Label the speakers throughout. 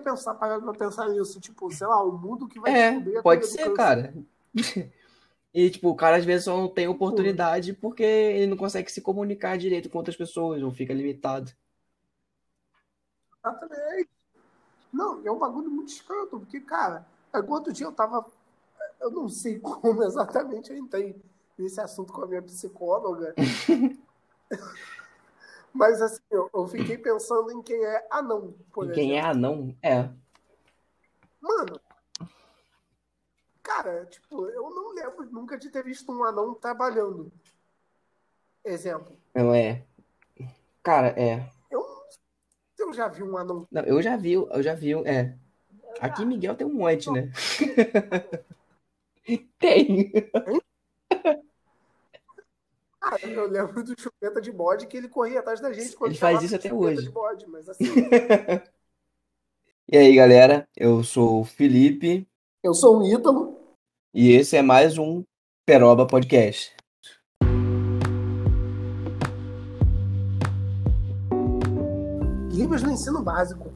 Speaker 1: pensar, parado pra pensar nisso. Tipo, sei lá, o mundo que vai
Speaker 2: É,
Speaker 1: descobrir
Speaker 2: pode ser,
Speaker 1: câncer.
Speaker 2: cara. E, tipo, o cara às vezes só não tem oportunidade porque ele não consegue se comunicar direito com outras pessoas, ou fica limitado.
Speaker 1: Exatamente. Não, é um bagulho muito escroto, porque, cara, algum outro dia eu tava. Eu não sei como exatamente eu entrei nesse assunto com a minha psicóloga. Mas assim, eu, eu fiquei pensando em quem é anão, por
Speaker 2: E quem é
Speaker 1: exemplo.
Speaker 2: anão? É.
Speaker 1: Mano, cara, tipo, eu não lembro nunca de ter visto um anão trabalhando. Exemplo.
Speaker 2: Não é. Cara, é.
Speaker 1: Eu, eu já vi um anão.
Speaker 2: Não, eu já vi, eu já vi, é. Aqui Miguel tem um monte, né? Tem.
Speaker 1: Eu lembro do chupeta de bode que ele corria atrás da gente quando
Speaker 2: Ele faz isso até hoje.
Speaker 1: de bode, mas assim,
Speaker 2: E aí, galera, eu sou o Felipe
Speaker 1: eu sou um Ítalo.
Speaker 2: e esse é mais um Peroba Podcast.
Speaker 1: Libras no ensino básico.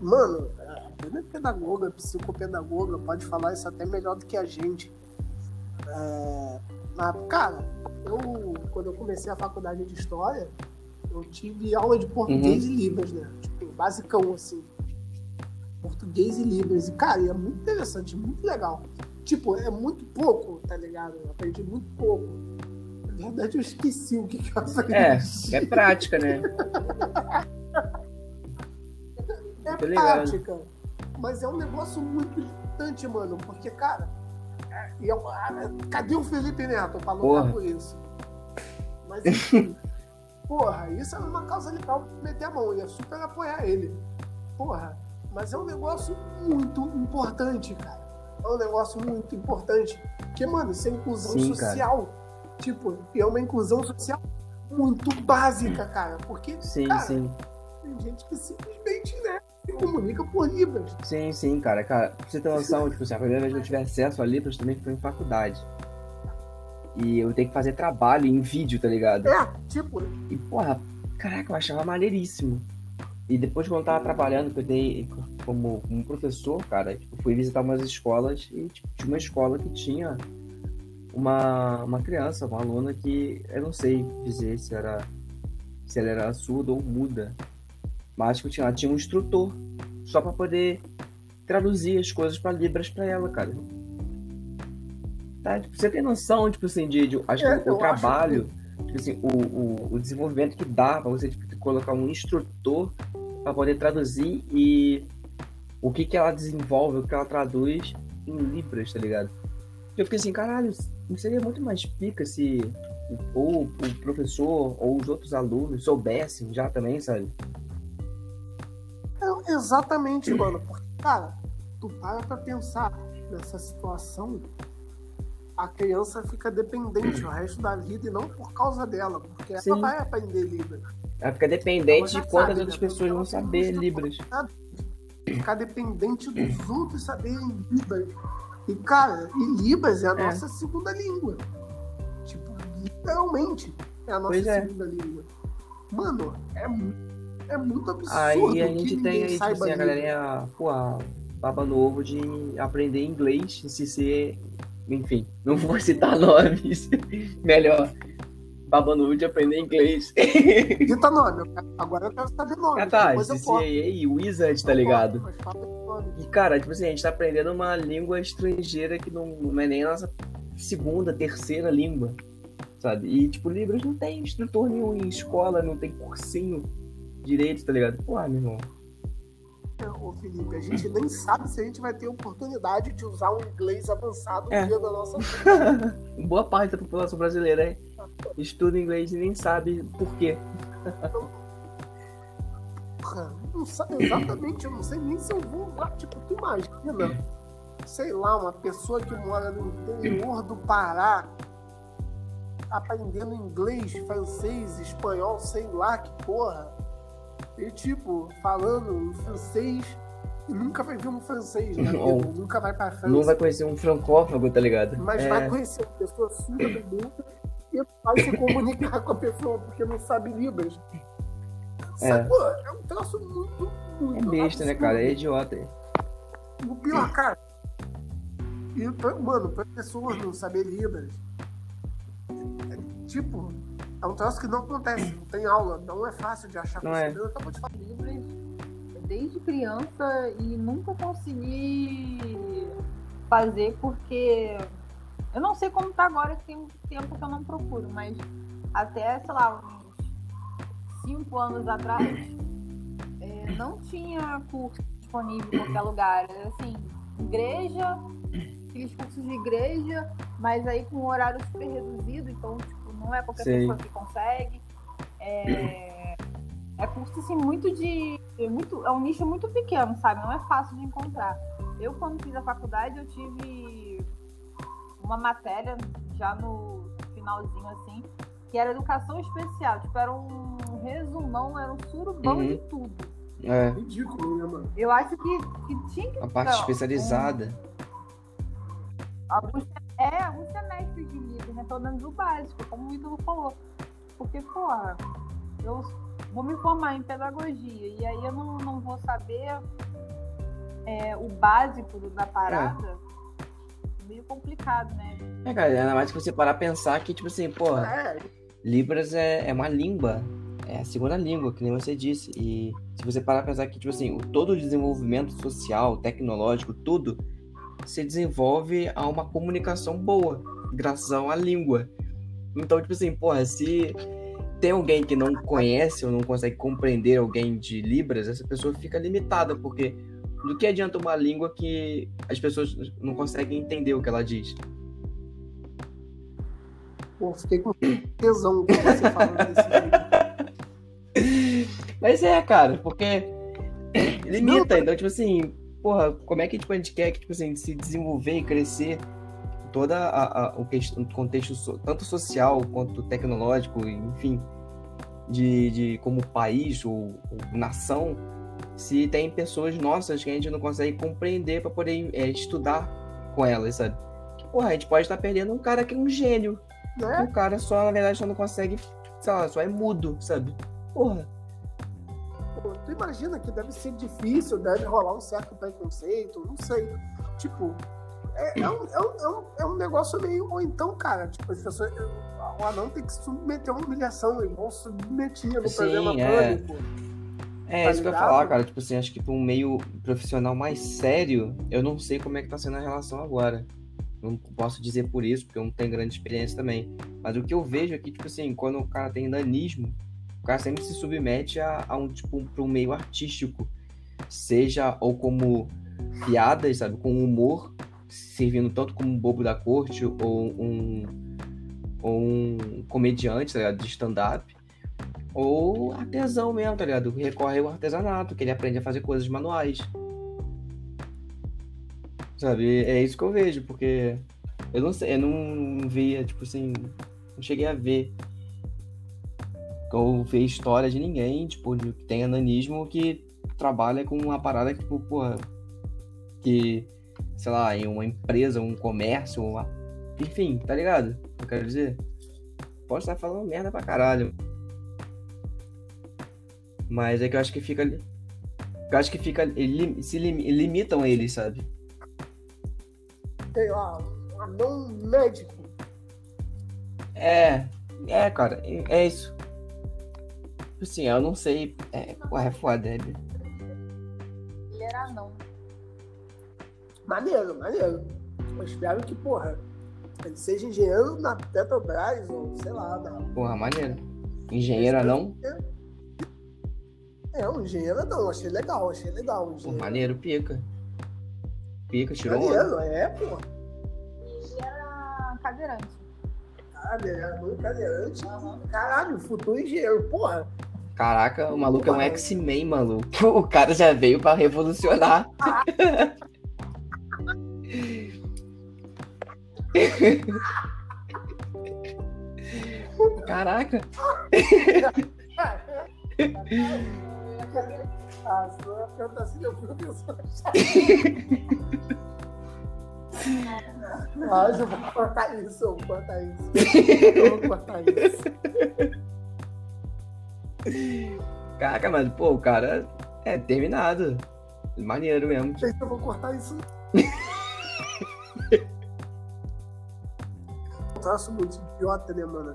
Speaker 1: Mano, a Bruna é pedagoga, psicopedagoga, pode falar isso até melhor do que a gente. É, mas, cara, eu, quando eu comecei a faculdade de História, eu tive aula de português e Libras, né? Tipo, basicão, assim. Português e Libras. E, cara, é muito interessante, muito legal. Tipo, é muito pouco, tá ligado? Eu aprendi muito pouco. Na verdade, eu esqueci o que, que eu aprendi.
Speaker 2: É, é prática, né?
Speaker 1: É prática. Mas é um negócio muito importante, mano. Porque, cara, e é uma- ah, cadê o Felipe Neto pra lutar
Speaker 2: Porra.
Speaker 1: por isso? Mas, enfim, porra, isso é uma causa legal meter a mão. Eu ia super apoiar ele. Porra, mas é um negócio muito importante, cara. É um negócio muito importante. Porque, mano, isso é inclusão
Speaker 2: Sim, cara.
Speaker 1: social. Tipo, e é uma inclusão social muito básica, cara. Porque,
Speaker 2: Sim,
Speaker 1: cara,
Speaker 2: sim.
Speaker 1: tem gente que simplesmente, né, se comunica por Libras.
Speaker 2: Sim, sim, cara. Cara, pra você ter noção, tipo assim, a primeira vez que eu tive acesso a Libras também foi em faculdade. E eu tenho que fazer trabalho em vídeo, tá ligado?
Speaker 1: É, tipo,
Speaker 2: E, porra, caraca, eu achava maneiríssimo. E depois, quando eu tava trabalhando, que eu dei como, como professor, cara, tipo, fui visitar umas escolas e tipo, tinha uma escola que tinha uma, uma criança, uma aluna que eu não sei dizer se era se ela era surda ou muda. Mas tinha, ela tinha um instrutor só pra poder traduzir as coisas pra Libras pra ela, cara. Tá? Tipo, você tem noção, tipo assim, de, de acho
Speaker 1: É,
Speaker 2: que o trabalho, tipo assim, o, o, o desenvolvimento que dá pra você tipo, colocar um instrutor pra poder traduzir e o que que ela desenvolve, o que ela traduz em Libras, tá ligado? Eu fiquei assim, caralho, não seria muito mais pica se ou o professor ou os outros alunos soubessem já também, sabe?
Speaker 1: É exatamente, mano. Porque, cara, tu para pra pensar nessa situação, a criança fica dependente o resto da vida e não por causa dela, porque
Speaker 2: Sim.
Speaker 1: ela vai aprender Libras.
Speaker 2: Ela fica dependente
Speaker 1: Ela
Speaker 2: de quantas
Speaker 1: sabe,
Speaker 2: outras
Speaker 1: né?
Speaker 2: pessoas vão saber Libras.
Speaker 1: Ficar dependente dos outros saberem Libras. E, cara, e Libras é a
Speaker 2: É.
Speaker 1: nossa segunda língua. Tipo, literalmente é a nossa
Speaker 2: Pois é.
Speaker 1: segunda língua. Mano, é, mu- é muito absurdo.
Speaker 2: Aí a gente tem aí, tipo assim, a galerinha, pô, a baba novo de aprender inglês, se ser, enfim, não vou citar nomes, melhor, baba novo de aprender inglês.
Speaker 1: Dita nome, agora eu quero saber nome.
Speaker 2: Ah tá. CCAA e Wizard, tá ligado? E, cara, tipo assim, a gente tá aprendendo uma língua estrangeira que não, não é nem a nossa segunda, terceira língua, sabe? E, tipo, Libras não tem instrutor nenhum em escola, não tem cursinho direito, tá ligado? Pô, meu irmão.
Speaker 1: Ô, Felipe, a gente nem sabe se a gente vai ter oportunidade de usar um inglês avançado
Speaker 2: É.
Speaker 1: no dia da nossa vida.
Speaker 2: Boa parte da população brasileira é, estuda inglês e nem sabe por quê.
Speaker 1: Porra, não sabe exatamente, eu não sei nem se eu vou usar. Tipo, tu imagina, sei lá, uma pessoa que mora no interior do Pará aprendendo inglês, francês, espanhol, sei lá que porra. E tipo, falando francês e nunca vai ver um francês, né?
Speaker 2: Não.
Speaker 1: Nunca vai pra França.
Speaker 2: Não vai conhecer um francófago, tá ligado?
Speaker 1: Mas
Speaker 2: é,
Speaker 1: vai conhecer uma pessoa surda do mundo e vai se comunicar com a pessoa porque não sabe Libras.
Speaker 2: É.
Speaker 1: Sacou? É um troço muito,
Speaker 2: É besta, né, cara? É idiota.
Speaker 1: O pior, cara. E, mano, professor não saber Libras. É, tipo, é um troço que não acontece, não tem aula, não é fácil de achar.
Speaker 2: Não é.
Speaker 1: Eu acabou de falar.
Speaker 3: Desde criança e nunca consegui fazer porque eu não sei como tá agora, que tem um tempo que eu não procuro, mas até, sei lá, uns cinco anos atrás, é, não tinha curso disponível em qualquer lugar. Era, Assim, igreja, aqueles cursos de igreja, mas aí com um horário super reduzido, então, tipo, não é qualquer
Speaker 2: Sei.
Speaker 3: pessoa que consegue. É, é curso, assim, muito de... Muito, é um nicho muito pequeno, sabe? Não é fácil de encontrar. Eu, quando fiz a faculdade, eu tive uma matéria já no finalzinho, assim, que era educação especial. Tipo, era um resumão, era um surubão
Speaker 2: Uhum.
Speaker 3: de tudo.
Speaker 2: É,
Speaker 1: Ridículo, né, mano?
Speaker 3: Eu acho que, que tinha que
Speaker 2: a parte especializada.
Speaker 3: alguns, é, alguns semestres de livro, né? Pelo menos o básico, como o Ídolo falou. Porque, porra, eu vou me formar em pedagogia e aí eu não, não vou saber é, o básico da parada. Meio complicado, né?
Speaker 2: É, cara, ainda mais que você parar a pensar que, tipo assim, porra,
Speaker 1: É,
Speaker 2: Libras é, é uma língua. É a segunda língua, que nem você disse. E se você parar a pensar que, tipo assim, o, todo o desenvolvimento social, tecnológico, tudo se desenvolve a uma comunicação boa, graças uma língua. Então, tipo assim, porra, se tem alguém que não conhece ou não consegue compreender alguém de Libras, essa pessoa fica limitada, porque do que adianta uma língua que as pessoas não conseguem entender o que ela diz?
Speaker 1: pô, fiquei com tesão com você falando jeito.
Speaker 2: Mas é, cara, porque limita, então, tipo assim, porra, como é que tipo, a gente quer que, tipo assim, se desenvolver e crescer toda a, a- o, contexto tanto social quanto tecnológico, enfim, de, de como país ou, ou nação, se tem pessoas nossas que a gente não consegue compreender para poder é, estudar com elas, sabe? Que, porra, a gente pode estar perdendo um cara que é um gênio,
Speaker 1: Né?
Speaker 2: o cara só, na verdade, só não consegue, sei lá, só é mudo, sabe? Porra.
Speaker 1: Pô, tu imagina que deve ser difícil, deve rolar um certo preconceito, não sei. Tipo, é, é um, é, um, é, um, é negócio meio. Ou então, cara, tipo, as pessoas. O anão tem que submeter a uma humilhação, igual submetia no
Speaker 2: Sim,
Speaker 1: programa
Speaker 2: é.
Speaker 1: Pânico.
Speaker 2: É,
Speaker 1: Tá
Speaker 2: isso que eu ia falar, cara. Tipo assim, acho que pra um meio profissional mais sério, eu não sei como é que tá sendo a relação agora. Não posso dizer por isso, porque eu não tenho grande experiência também. Mas o que eu vejo aqui, tipo assim, quando o cara tem nanismo, cara sempre se submete a, a um, tipo, pra um meio artístico. Seja ou como piadas, sabe, com humor, servindo tanto como um bobo da corte ou um, ou um comediante, tá ligado, de stand-up ou artesão mesmo, tá ligado? Recorre ao artesanato, que ele aprende a fazer coisas manuais. Sabe? É isso que eu vejo, porque eu não sei, eu não via, tipo assim, não cheguei a ver. Ou ver história de ninguém, tipo, que tem ananismo que trabalha com uma parada que, tipo, porra, que, sei lá, em uma empresa, um comércio, uma... enfim, tá ligado? Eu quero dizer. Posso estar falando merda pra caralho. Mas é que eu acho que fica. Eu acho que fica. Ele, se lim- limitam eles, sabe?
Speaker 1: Tem lá, um anão médico.
Speaker 2: É. É, cara. É isso. Tipo Assim, eu não sei. É, porra, é foda. é-
Speaker 3: Ele era não.
Speaker 1: Maneiro, maneiro. Eu espero que, porra, ele seja engenheiro na Petrobras, ou sei lá, na...
Speaker 2: Porra, maneiro. Engenheira não?
Speaker 1: É, um engenheiro não, achei legal, achei legal. Um
Speaker 2: Pô,
Speaker 1: engenheiro.
Speaker 2: maneiro, pica. Pica, tirou onda.
Speaker 1: Maneiro, é, porra.
Speaker 3: Ele era cadeirante.
Speaker 1: Cadeirante, cadeirante. Caralho, futuro engenheiro, porra.
Speaker 2: Caraca, o maluco é um X-Men, maluco. O cara já veio pra revolucionar. Caraca.
Speaker 1: Ah, eu vou cortar isso, eu vou cortar isso. Eu vou cortar isso.
Speaker 2: Caraca, mas, pô, o cara É, terminado. Maneiro mesmo.
Speaker 1: Se eu vou cortar isso. um traço muito idiota, né, mano?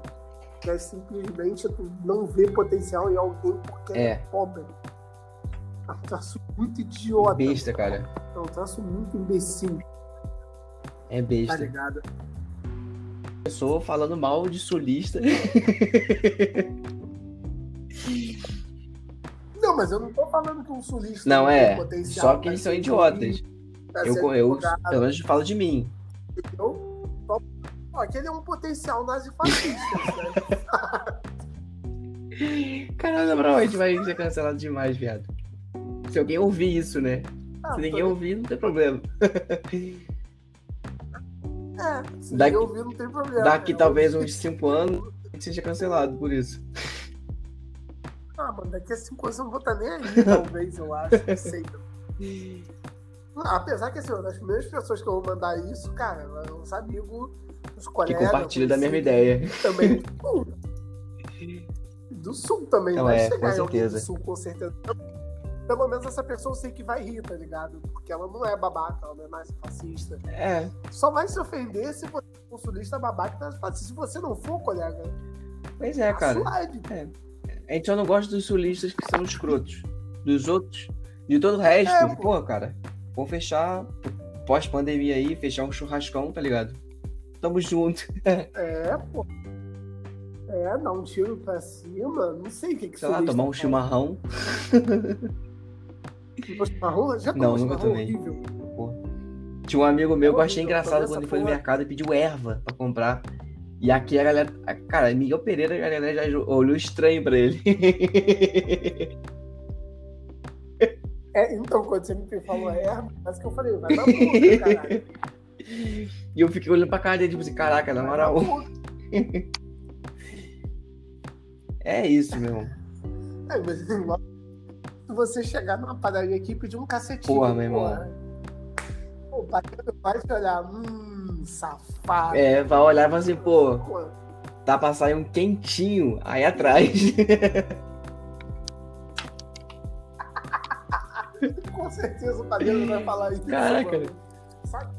Speaker 1: Que é simplesmente tu não ver potencial em alguém porque é,
Speaker 2: É.
Speaker 1: pobre. É um traço muito idiota.
Speaker 2: Besta, cara.
Speaker 1: É um traço muito imbecil,
Speaker 2: É
Speaker 1: tá
Speaker 2: besta.
Speaker 1: ligado?
Speaker 2: Pessoa falando mal de sulista.
Speaker 1: mas eu não tô falando que um sulista
Speaker 2: Não, é. Só que
Speaker 1: pra
Speaker 2: eles são idiotas.
Speaker 1: pra
Speaker 2: Eu, eu, pelo menos falo de mim.
Speaker 1: entendeu? Só- Ó, Aquele é um potencial nazifascista, né?
Speaker 2: Caralho, na moral, a gente vai ser cancelado demais, viado. Se alguém ouvir isso, né?
Speaker 1: Ah,
Speaker 2: Se ninguém ouvir, não tem problema.
Speaker 1: É, se
Speaker 2: Daqui-
Speaker 1: ninguém ouvir, não tem problema.
Speaker 2: Daqui
Speaker 1: né?
Speaker 2: talvez uns 5 anos, seja cancelado por isso.
Speaker 1: Ah, mano, daqui a cinco anos eu não vou estar nem aí, talvez, eu acho. Não sei. Apesar que, assim, das primeiras pessoas que eu vou mandar isso, cara, os amigos, os
Speaker 2: Que
Speaker 1: colegas.
Speaker 2: compartilha da mesma ideia.
Speaker 1: Também do sul. Do sul também,
Speaker 2: Não,
Speaker 1: vai
Speaker 2: é,
Speaker 1: chegar
Speaker 2: com
Speaker 1: em alguém do
Speaker 2: certeza.
Speaker 1: sul, com certeza. Pelo menos essa pessoa eu sei que vai rir, tá ligado? Porque ela não é babaca, ela não é mais fascista.
Speaker 2: É,
Speaker 1: Só vai se ofender se você for sulista babaca e nazifascista. Se você não for, colega,
Speaker 2: pois é, cara.
Speaker 1: suave.
Speaker 2: A gente só não gosta dos sulistas que são escrotos. Dos outros, de todo o resto,
Speaker 1: É, pô.
Speaker 2: pô, cara. Vamos fechar pós-pandemia aí, fechar um churrascão, tá ligado? Tamo junto.
Speaker 1: É, pô. É, dar um tiro pra cima, não sei o que que
Speaker 2: Sei lá, tomar um
Speaker 1: faz.
Speaker 2: chimarrão.
Speaker 1: Já
Speaker 2: Não, nunca tomei.
Speaker 1: Horrível.
Speaker 2: Tinha um amigo meu que eu achei engraçado quando ele foi no
Speaker 1: porra-
Speaker 2: mercado e pediu erva pra comprar. E aqui a galera. Cara, Miguel Pereira, a galera já olhou estranho pra ele.
Speaker 1: É, então, quando você me falou erva, mas que eu falei, vai na boca, caralho.
Speaker 2: E eu fiquei olhando pra cara dele, tipo assim, caraca, na moral. É isso, meu irmão.
Speaker 1: É, mas se você chegar numa padaria aqui e pedir um cacetinho.
Speaker 2: Porra, meu irmão.
Speaker 1: Pô, o padeiro vai te olhar, hum, safado.
Speaker 2: É, vai olhar e vai assim, pô, tá pra sair um quentinho aí atrás.
Speaker 1: com certeza o padeiro vai falar isso.
Speaker 2: Caraca.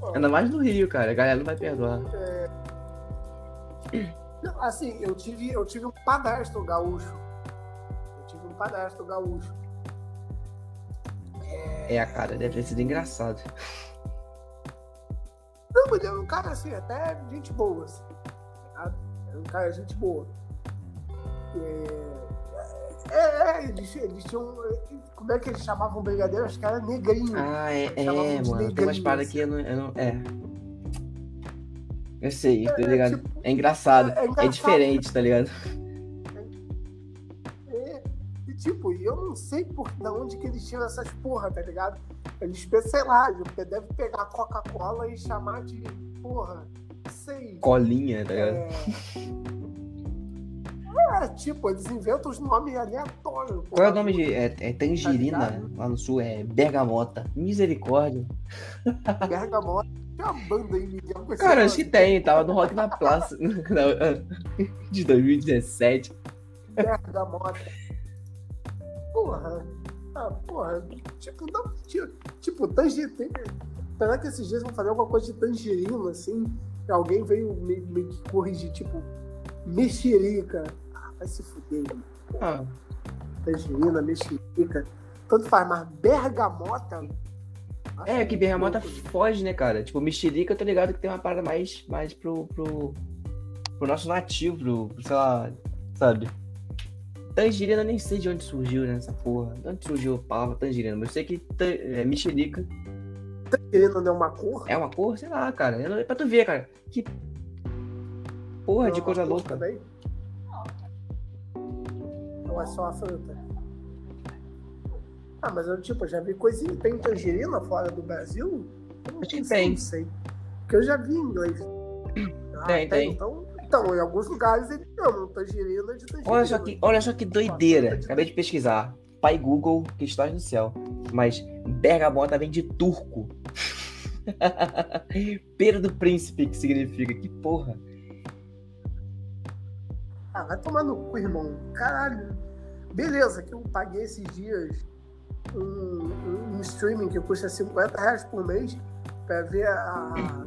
Speaker 1: mano.
Speaker 2: Ainda mais no Rio, cara. A galera não vai perdoar.
Speaker 1: Não, assim, eu tive, eu tive um padrasto gaúcho. Eu tive um padrasto gaúcho.
Speaker 2: É, cara, deve ter sido engraçado.
Speaker 1: Não, mas era um cara assim, até gente boa, assim. tá? Era um cara gente boa. É, é, é, eles, eles tinham. Como é que eles chamavam o brigadeiro? Acho que era negrinho.
Speaker 2: Ah, é, é
Speaker 1: de
Speaker 2: mano. Tem umas
Speaker 1: negrinho,
Speaker 2: paradas que eu não, eu não. É. Eu sei, tá
Speaker 1: É,
Speaker 2: ligado?
Speaker 1: tipo,
Speaker 2: É engraçado.
Speaker 1: é engraçado.
Speaker 2: É diferente, tá ligado?
Speaker 1: É, e tipo, eu não sei por da onde que eles tiram essas porra, tá ligado? Eles, sei lá, deve pegar Coca-Cola e chamar de porra, sei.
Speaker 2: Colinha, tá ligado?
Speaker 1: É, é, tipo, eles inventam os nomes aleatórios.
Speaker 2: Qual é o
Speaker 1: porra.
Speaker 2: nome de. É, é tangerina
Speaker 1: Tá
Speaker 2: lá no sul? É bergamota. Misericórdia.
Speaker 1: Bergamota. Tem uma banda aí, Miguel,
Speaker 2: Cara, acho que tem. Tava no Rock na Praça de 2017.
Speaker 1: Bergamota. Porra. Ah, porra. Tipo, não, tipo, tipo tangerina. Será que esses dias vão fazer alguma coisa de tangerina, assim? Alguém veio me, me corrigir, tipo, mexerica. Ah, vai se fuder, mano.
Speaker 2: Ah,
Speaker 1: Tangerina, mexerica. Tanto faz, mas bergamota.
Speaker 2: é, que bergamota
Speaker 1: louco.
Speaker 2: foge, né, cara? Tipo, mexerica, eu tô ligado que tem uma parada mais, mais pro, pro, pro nosso nativo, pro, sei lá, sabe? Tangerina, nem sei de onde surgiu, né, essa porra. De onde surgiu a palavra tangerina? Mas eu sei que é, mexerica
Speaker 1: Tangerina não é uma cor?
Speaker 2: é uma cor, sei lá, cara. Eu não- É pra tu ver, cara. Que porra
Speaker 1: Não
Speaker 2: de
Speaker 1: é
Speaker 2: coisa louca.
Speaker 1: Também? Ou é só a fruta? Ah, mas eu tipo, já vi coisinha. Tem tangerina fora do Brasil? Eu não
Speaker 2: Acho que
Speaker 1: sei,
Speaker 2: tem.
Speaker 1: Não sei. Porque eu já vi em inglês. Ah,
Speaker 2: Tem, tem.
Speaker 1: Então, então, em alguns lugares eles chamam tangerina de tangerina.
Speaker 2: Olha só que, olha só que doideira. Acabei de pesquisar. Pai Google, que estás no céu. Mas bergamota vem de turco. Pera do príncipe, que significa? Que porra.
Speaker 1: Ah, vai tomar no cu, irmão. Caralho. Beleza, que eu paguei esses dias um, um streaming que custa 50 reais por mês para ver a,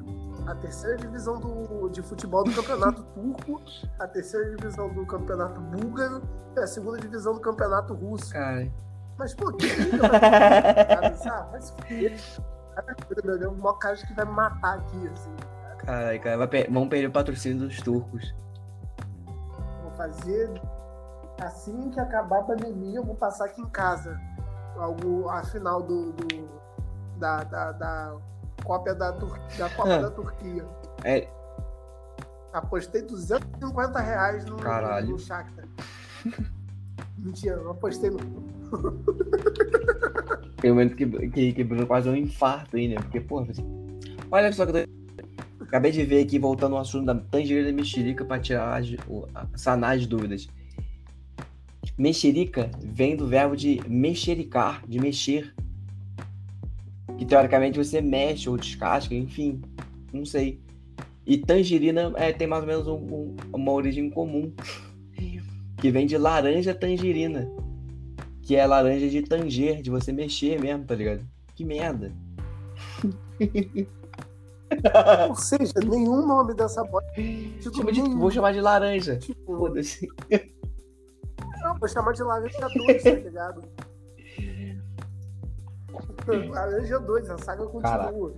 Speaker 1: a terceira divisão do, de futebol do campeonato turco, a terceira divisão do campeonato búlgaro e a segunda divisão do campeonato russo.
Speaker 2: Cara.
Speaker 1: Mas, pô, que sabe? Vai se fuder. Meu Deus, uma cara que vai me matar aqui, assim.
Speaker 2: Caralho, cara, per- vão perder o patrocínio dos turcos.
Speaker 1: Vou fazer. Assim que acabar a pandemia, eu vou passar aqui em casa. Algo, a final do. do- da, da, da cópia da, Tur- da Copa da Turquia.
Speaker 2: É,
Speaker 1: Apostei 250 reais no,
Speaker 2: Caralho.
Speaker 1: no Shakhtar. Mentira, não apostei no.
Speaker 2: tem um momento que, que, que quase um infarto aí, né? Porque, porra, olha só que eu tô... Acabei de ver aqui, voltando ao assunto da tangerina mexerica pra tirar as, sanar as dúvidas. Mexerica vem do verbo de mexericar, de mexer. Que teoricamente você mexe ou descasca, enfim, não sei. E tangerina é, tem mais ou menos um- um- uma origem comum. Que vem de laranja tangerina. Que é laranja de tanger, de você mexer mesmo, tá ligado? Que merda.
Speaker 1: Ou seja, nenhum nome dessa bosta. Tipo,
Speaker 2: de- vou chamar de laranja.
Speaker 1: Tipo,
Speaker 2: Foda-se.
Speaker 1: Não, vou chamar de laranja 2, tá ligado? laranja 2, a saga continua.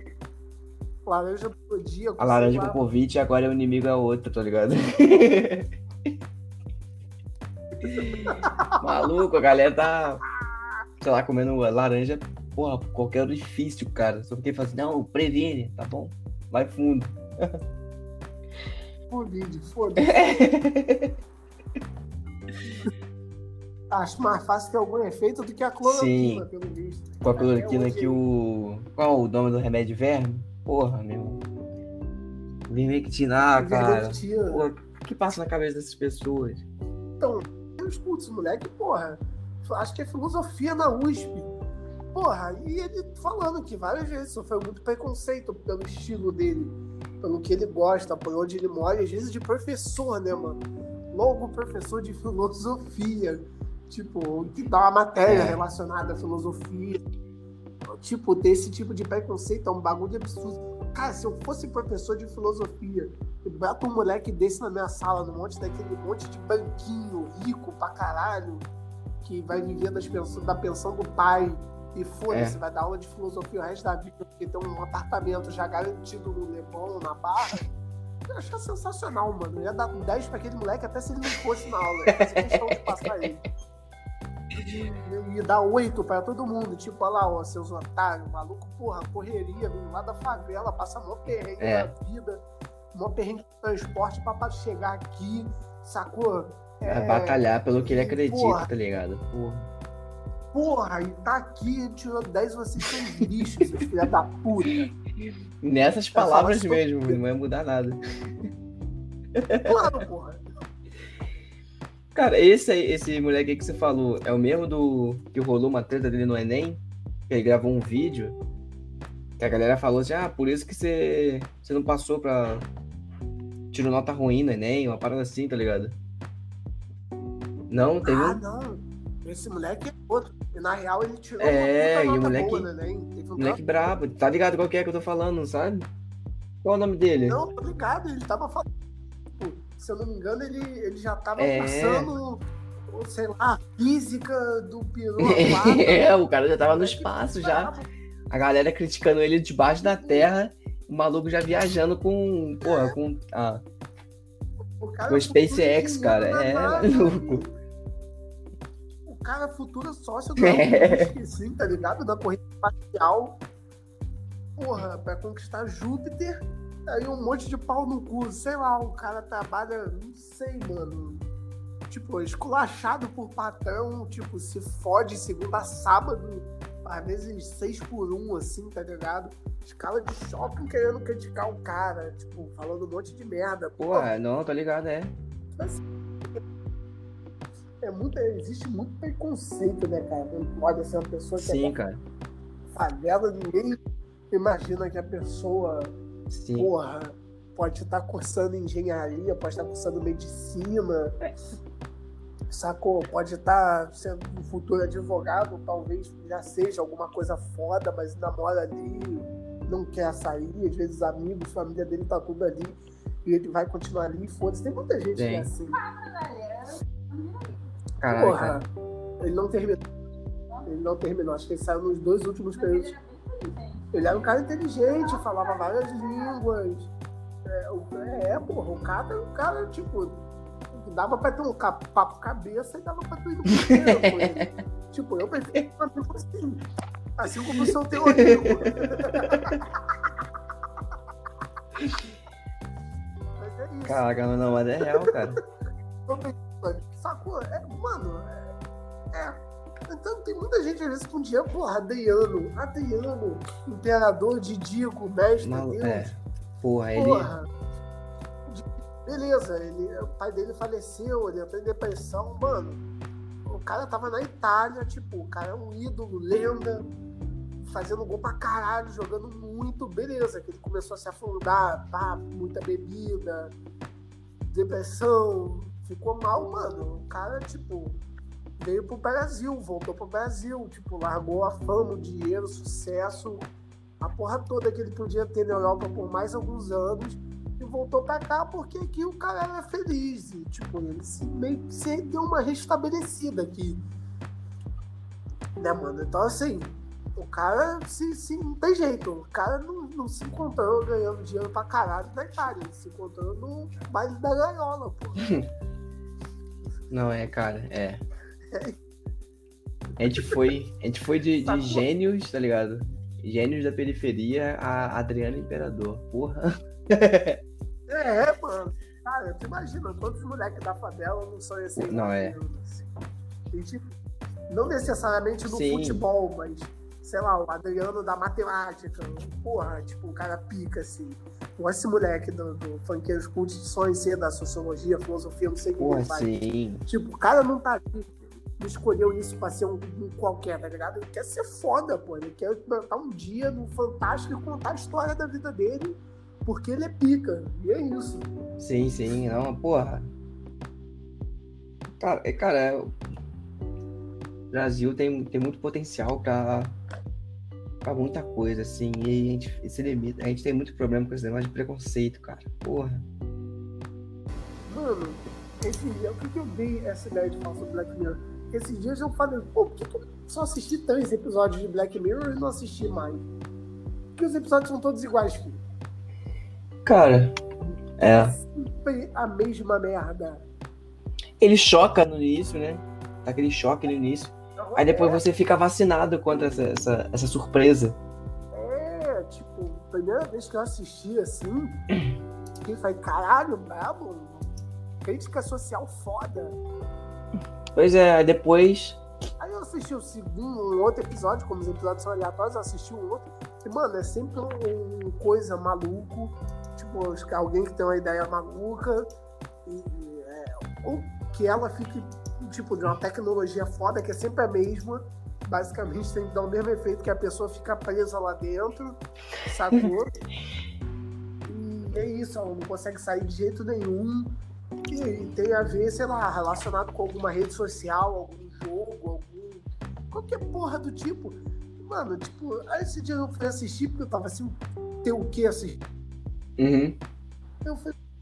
Speaker 1: Laranja do dia.
Speaker 2: A laranja
Speaker 1: sei lá,
Speaker 2: Popovich agora é o inimigo é outra, tá ligado? Maluco, a galera tá, sei lá, comendo laranja, porra, por qualquer orifício, cara. Só porque fala assim, não, previne, tá bom? Vai fundo.
Speaker 1: Covid, foda-se. Acho mais fácil ter algum efeito do que a cloroquina,
Speaker 2: Sim.
Speaker 1: pelo visto.
Speaker 2: Com a cloroquina que o. Qual o nome do remédio verme? Porra, meu. Vermectina, cara.
Speaker 1: Ivermectina.
Speaker 2: Pô, o que passa na cabeça dessas pessoas?
Speaker 1: Então, eu escuto esse moleque, porra, acho que é filosofia na USP. Porra, e ele falando que várias vezes sofreu muito preconceito pelo estilo dele, pelo que ele gosta, por onde ele mora, às vezes de professor, né, mano? Logo professor de filosofia, tipo, que dá uma matéria
Speaker 2: É.
Speaker 1: relacionada à filosofia. Tipo, ter esse tipo de preconceito é um bagulho absurdo. Cara, se eu fosse professor de filosofia, eu boto um moleque desse na minha sala, no monte daquele monte de banquinho rico pra caralho, que vai viver das pensão, da pensão do pai. E foda-se,
Speaker 2: É.
Speaker 1: vai dar aula de filosofia o resto da vida, porque tem um apartamento já garantido no Leblon, na Barra. Eu achei sensacional, mano. Eu ia dar 10 pra aquele moleque até se ele não fosse na aula. Eu faço questão de passar ele. E dar 8 pra todo mundo. Tipo, olha lá, ó, seus otários, maluco, porra, correria, vem lá da favela, passa mó perrengue
Speaker 2: É.
Speaker 1: na vida, mó perrengue de transporte pra, pra chegar aqui, sacou?
Speaker 2: Vai batalhar pelo que ele acredita,
Speaker 1: porra,
Speaker 2: tá ligado? Porra.
Speaker 1: Porra, e tá aqui, tirou 10 vocês são lixo, seus filhos da puta.
Speaker 2: Nessas palavras
Speaker 1: sobre-
Speaker 2: mesmo, não vai mudar nada.
Speaker 1: Claro, porra.
Speaker 2: Cara, esse aí, esse moleque aí que você falou, é o mesmo do que rolou uma treta dele no Enem? Que ele gravou um vídeo. Que a galera falou assim, ah, por isso que você, você não passou pra. Tirou nota ruim no Enem, uma parada assim, tá ligado? Não, teve
Speaker 1: Ah,
Speaker 2: um.
Speaker 1: não. Esse moleque é outro. Na real ele tirou
Speaker 2: É,
Speaker 1: uma puta nota
Speaker 2: moleque-
Speaker 1: boa, hein? Teve um
Speaker 2: Moleque brabo. Tá ligado qual que é que eu tô falando, sabe? Qual é o nome dele?
Speaker 1: Não, tô ligado, ele tava falando. Se eu não me engano, ele, ele já tava
Speaker 2: É.
Speaker 1: cursando, ou sei lá, a física do aquático.
Speaker 2: é, o cara já tava no espaço já. A galera criticando ele debaixo da terra. O maluco já viajando com. Porra, com. Ah,
Speaker 1: O cara
Speaker 2: Com
Speaker 1: é
Speaker 2: SpaceX,
Speaker 1: engenheiro
Speaker 2: cara, é
Speaker 1: NASA,
Speaker 2: louco.
Speaker 1: O cara é futuro sócio do Musk, sim, tá ligado? Da corrida espacial. Porra, pra conquistar Júpiter. Aí um monte de pau no cu. Sei lá, o cara trabalha, não sei, mano. Tipo, esculachado por patrão, tipo, se fode segunda sábado, às vezes seis por um, assim, tá ligado? Escala de shopping querendo criticar o cara, tipo, falando um monte de merda.
Speaker 2: Porra, não, tá ligado, é.
Speaker 1: É muito, existe muito preconceito, né, cara? Não pode ser uma pessoa que
Speaker 2: Sim,
Speaker 1: é
Speaker 2: cara.
Speaker 1: favela, ninguém imagina que a pessoa,
Speaker 2: Sim.
Speaker 1: porra, pode estar cursando engenharia, pode estar cursando medicina. Sacou? Pode estar sendo um futuro advogado, talvez já seja alguma coisa foda, mas namora ali, não quer sair, às vezes amigos, família dele tá tudo ali, e ele vai continuar ali, foda-se. Tem muita gente que é assim.
Speaker 2: Caraca.
Speaker 1: Porra, ele não terminou. Ele não terminou, acho que ele saiu nos dois últimos períodos. Ele era um cara inteligente, falava várias línguas. É, o- é, porra, o cara, o cara, tipo, dava pra ter um papo cabeça e dava pra ter ido pro. Tipo, eu prefiro um amigo assim. Assim como o seu teu amigo. Mas é isso.
Speaker 2: Caraca, não, mas é real, cara.
Speaker 1: Sacou? É, mano, é, é. Então tem muita gente às vezes com dinheiro, porra, Adriano, Adriano, imperador de Digo, mestre
Speaker 2: Mal-
Speaker 1: Deus.
Speaker 2: é. Porra, ele.
Speaker 1: Porra. De- Beleza, ele, o pai dele faleceu, ele entrou em depressão, mano. O cara tava na Itália, tipo, o cara é um ídolo, lenda, fazendo gol pra caralho, jogando muito, beleza, que ele começou a se afundar, pá, muita bebida, depressão, ficou mal, mano. O cara, tipo, veio pro Brasil, voltou pro Brasil, tipo, largou a fama, o dinheiro, o sucesso, a porra toda que ele podia ter na Europa por mais alguns anos e voltou pra cá porque aqui o cara era feliz. E, tipo, ele se, meio que se deu uma restabelecida aqui. Né, mano? Então, assim, o cara se, se, não tem jeito. O cara não, não se encontrou ganhando dinheiro pra caralho na Itália. Ele se encontrou no baile da gaiola, pô.
Speaker 2: Não, é, cara, é. A gente foi, a gente foi de, de gênios, tá ligado? Gênios da periferia a Adriano Imperador. Porra.
Speaker 1: É, mano. Cara, tu imagina, todos os moleques da favela não são esse.
Speaker 2: Não, é.
Speaker 1: E, tipo, não necessariamente no
Speaker 2: Sim.
Speaker 1: futebol, mas, sei lá, o Adriano da matemática. Porra, tipo, o cara pica, assim. Igual esse moleque do, do Funkeiros Cult de sonho ser da sociologia, filosofia, não sei o que
Speaker 2: Porra, sim.
Speaker 1: Tipo, o cara não tá aqui, escolheu isso pra ser um, um qualquer, tá ligado? Ele quer ser foda, pô. Ele quer botar um dia no Fantástico e contar a história da vida dele, porque ele é pica. E é isso.
Speaker 2: Sim, sim, não, porra. Cara, é, cara, é- o Brasil tem, tem muito potencial pra, pra muita coisa, assim, e a gente se limita. A gente tem muito problema com esse negócio de preconceito, cara. Porra.
Speaker 1: Mano, esse dia, o que, que eu dei essa ideia de falar sobre Black Mirror? Esses dias eu falei, pô, por que, que eu só assisti três episódios de Black Mirror e não assisti mais? Porque os episódios são todos iguais, filho.
Speaker 2: Cara, é.
Speaker 1: Sempre a mesma merda.
Speaker 2: Ele choca no início, né? Aquele choque no início. Aí depois você fica vacinado contra essa, essa, essa surpresa.
Speaker 1: É, tipo, primeira vez que eu assisti assim, fiquei falei, caralho, brabo, crítica social foda.
Speaker 2: Pois é, aí depois.
Speaker 1: Aí eu assisti o segundo, um outro episódio, como os episódios são aleatórios, eu assisti um outro. E, mano, é sempre um, um coisa maluco. Tipo, alguém que tem uma ideia maluca. E, é, ou que ela fique, tipo, de uma tecnologia foda, que é sempre a mesma. Basicamente tem que dar o mesmo efeito que a pessoa fica presa lá dentro, sacou? e é isso, ela não consegue sair de jeito nenhum. E tem a ver, sei lá, relacionado com alguma rede social, algum jogo, algum. qualquer porra do tipo. Mano, tipo, aí esse dia eu fui assistir porque eu tava assim, ter o que assistir?
Speaker 2: Uhum.
Speaker 1: Eu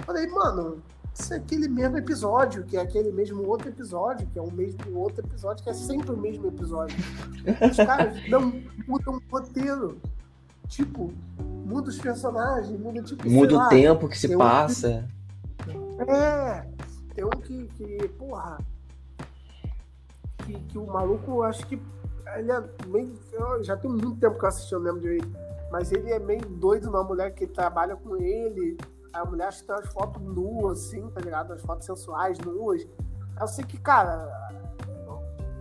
Speaker 1: falei, mano, isso é aquele mesmo episódio, que é aquele mesmo outro episódio, que é o mesmo outro episódio, que é sempre o mesmo episódio. Os caras não mudam o roteiro. Tipo, muda os personagens, muda tipo.
Speaker 2: Muda
Speaker 1: lá,
Speaker 2: o tempo que se
Speaker 1: tem um-
Speaker 2: passa.
Speaker 1: É, tem um que, que porra, que, que o maluco, acho que ele é meio, já tem muito tempo que eu assisti, eu lembro direito, mas ele é meio doido na mulher que trabalha com ele, a mulher acho que tem umas fotos nuas, assim, tá ligado? Umas fotos sensuais, nuas. Eu sei que, cara,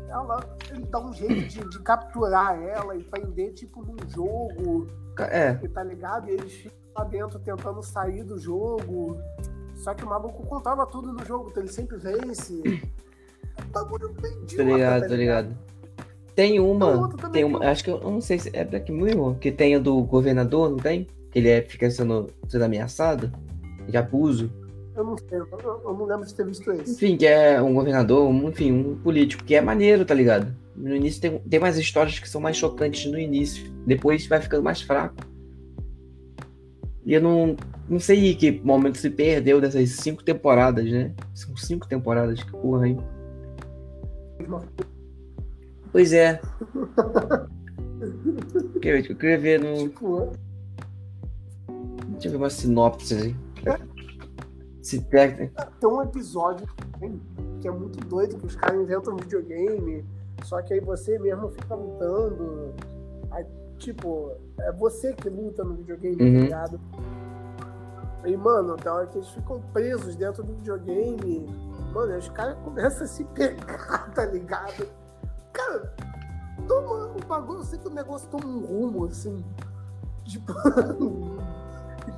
Speaker 1: ela, ele dá um jeito de, de capturar ela e prender, tipo, num jogo,
Speaker 2: É,
Speaker 1: tá ligado? E eles ficam lá dentro tentando sair do jogo. Só que o maluco controla tudo no jogo, então ele sempre vence. É um bagulho bem idiota,
Speaker 2: tô ligado, tô ligado. Tem
Speaker 1: Tem
Speaker 2: uma,
Speaker 1: outra
Speaker 2: tem uma, acho que eu eu não sei se é Black Mirror, que tem a do governador, não tem? Que ele é, fica sendo, sendo ameaçado de abuso.
Speaker 1: Eu não sei, eu, eu não lembro de ter visto esse.
Speaker 2: Enfim, que é um governador, um, enfim, um político, que é maneiro, tá ligado? No início tem, tem mais histórias que são mais chocantes no início. Depois vai ficando mais fraco. E eu não, não sei que momento se perdeu dessas cinco temporadas, né? São cinco temporadas, que porra, hein? Pois é. eu queria ver no.
Speaker 1: Tipo,
Speaker 2: Deixa eu ver uma sinopse aí. Se pega.
Speaker 1: tem um episódio que é muito doido, que os caras inventam um videogame, só que aí você mesmo fica lutando. Aí, tipo, é você que luta no videogame,
Speaker 2: Uhum.
Speaker 1: tá ligado? E, mano, tem hora que eles ficam presos dentro do videogame. Mano, os caras começam a se pegar, tá ligado? Cara, toma o bagulho, eu sei que o negócio toma um rumo, assim. Tipo.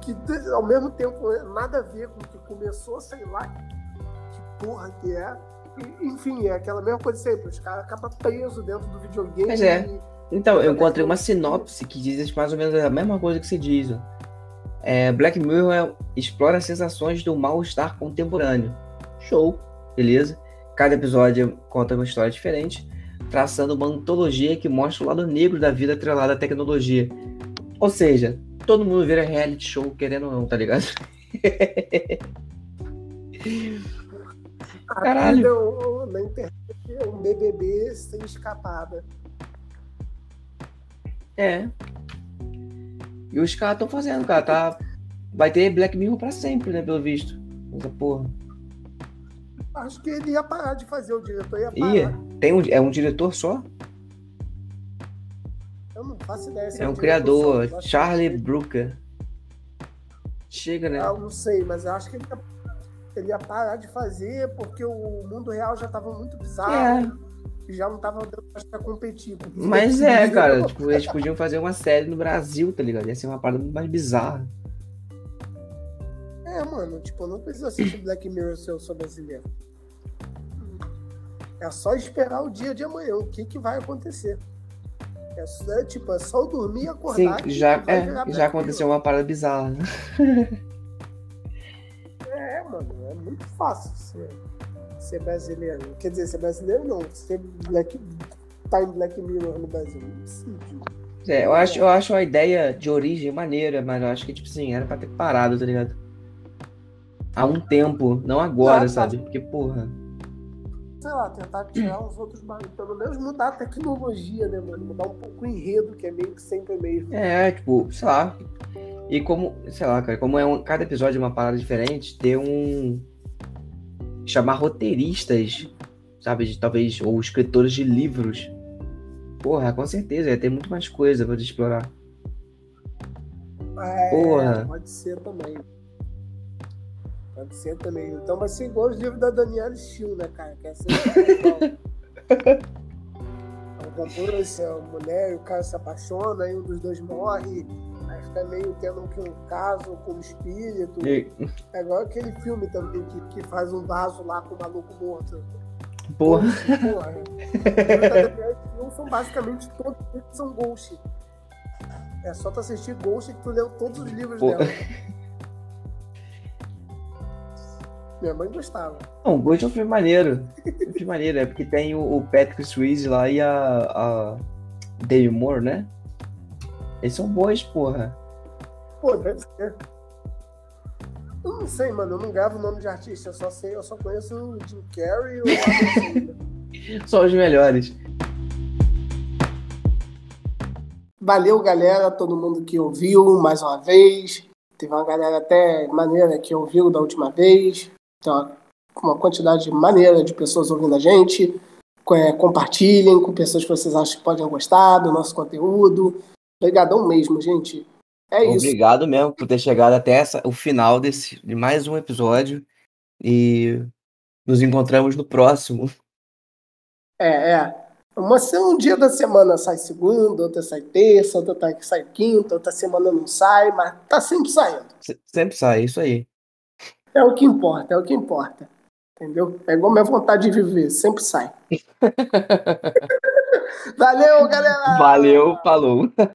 Speaker 1: que ao mesmo tempo nada a ver com o que começou, sei lá que porra que é. Enfim, é aquela mesma coisa sempre, os caras acabam presos dentro do videogame.
Speaker 2: Pois é. Então, eu encontrei uma sinopse que diz mais ou menos a mesma coisa que você diz. ó. É, Black Mirror é- explora as sensações do mal-estar contemporâneo. Show, beleza? Cada episódio conta uma história diferente, traçando uma antologia que mostra o lado negro da vida atrelada à tecnologia. Ou seja, todo mundo vira reality show querendo ou não, tá ligado? Caralho.
Speaker 1: na internet é um BBB sem escapada.
Speaker 2: É. E os caras estão fazendo, cara. Tá... Vai ter Black Mirror pra sempre, né? Pelo visto. Essa porra.
Speaker 1: Acho que ele ia parar de fazer, o diretor ia parar.
Speaker 2: Ia. Tem um, é um diretor só?
Speaker 1: Eu não faço ideia. se
Speaker 2: É um
Speaker 1: diretor
Speaker 2: criador,
Speaker 1: só-
Speaker 2: Charlie
Speaker 1: que-
Speaker 2: Brooker. Chega, né?
Speaker 1: Ah, Eu não sei, mas eu acho que ele ia, ele ia parar de fazer porque o mundo real já tava muito bizarro.
Speaker 2: É.
Speaker 1: Já não tava dando mais pra competir.
Speaker 2: Mas é, cara. Tipo, eles podiam fazer uma série no Brasil, tá ligado? Ia ser uma parada muito mais bizarra.
Speaker 1: É, mano, tipo, eu não preciso assistir Black Mirror se eu sou brasileiro. É só esperar o dia de amanhã, o que que vai acontecer. É, só- é, tipo, é só eu dormir e
Speaker 2: Sim,
Speaker 1: acordar. que
Speaker 2: já, é, já aconteceu uma parada bizarra. né?
Speaker 1: É, mano, é muito fácil ser, ser brasileiro. Quer dizer, ser brasileiro não, ser Black, tá em Black Mirror no Brasil. Não precisa.
Speaker 2: É, eu acho, eu acho a ideia de origem maneira, mas eu acho que, tipo assim, era pra ter parado, tá ligado? Há um tempo, não agora, sabe? Porque, porra.
Speaker 1: sei lá, tentar tirar os outros barulhos. Pelo menos mudar a tecnologia, né, mano? Mudar um pouco o enredo, que é meio que sempre mesmo.
Speaker 2: É, tipo, sei lá. E como, sei lá, cara, como é um, cada episódio é uma parada diferente, ter um. Chamar roteiristas, sabe? De, talvez, ou escritores de livros. Porra, com certeza, ia ter muito mais coisa pra explorar.
Speaker 1: É,
Speaker 2: Porra.
Speaker 1: Pode ser também. Pode ser também. Então vai ser igual os livros da Daniela Steele, né, cara? Que é sempre igual. Ela contou a mulher, o cara se apaixona, aí um dos dois morre, aí fica meio tendo que um caso com o espírito.
Speaker 2: E,
Speaker 1: É igual aquele filme também que, que faz um vaso lá com o maluco morto.
Speaker 2: porra.
Speaker 1: Porra. Os livros da Daniela Steele são basicamente todos são Ghost. É só tu assistir Ghost que tu leu todos os livros
Speaker 2: Pô.
Speaker 1: dela. Minha mãe gostava.
Speaker 2: Não, Ghost é um filme maneiro. É um filme maneiro, é porque tem o, o Patrick Swayze lá e a, a Dave Moore, né? Eles são bons, porra.
Speaker 1: Pô, deve ser. Eu não sei, mano. Eu não gravo o nome de artista. Eu só sei, eu só conheço o Jim Carrey e o.
Speaker 2: São os melhores.
Speaker 1: Valeu, galera, todo mundo que ouviu mais uma vez. Teve uma galera até maneira que ouviu da última vez. Então, uma quantidade maneira de pessoas ouvindo a gente. É, compartilhem com pessoas que vocês acham que podem gostar do nosso conteúdo. Obrigadão mesmo, gente. É isso.
Speaker 2: Obrigado mesmo por ter chegado até essa, o final desse, de mais um episódio. E nos encontramos no próximo.
Speaker 1: É, é. Uma, um dia da semana sai segunda, outra sai terça, outra tá- sai quinta, outra semana não sai, mas tá sempre saindo.
Speaker 2: Se- Sempre sai, isso aí.
Speaker 1: É o que importa, é o que importa. Entendeu? É igual minha vontade de viver, sempre sai. Valeu, galera!
Speaker 2: Valeu, falou.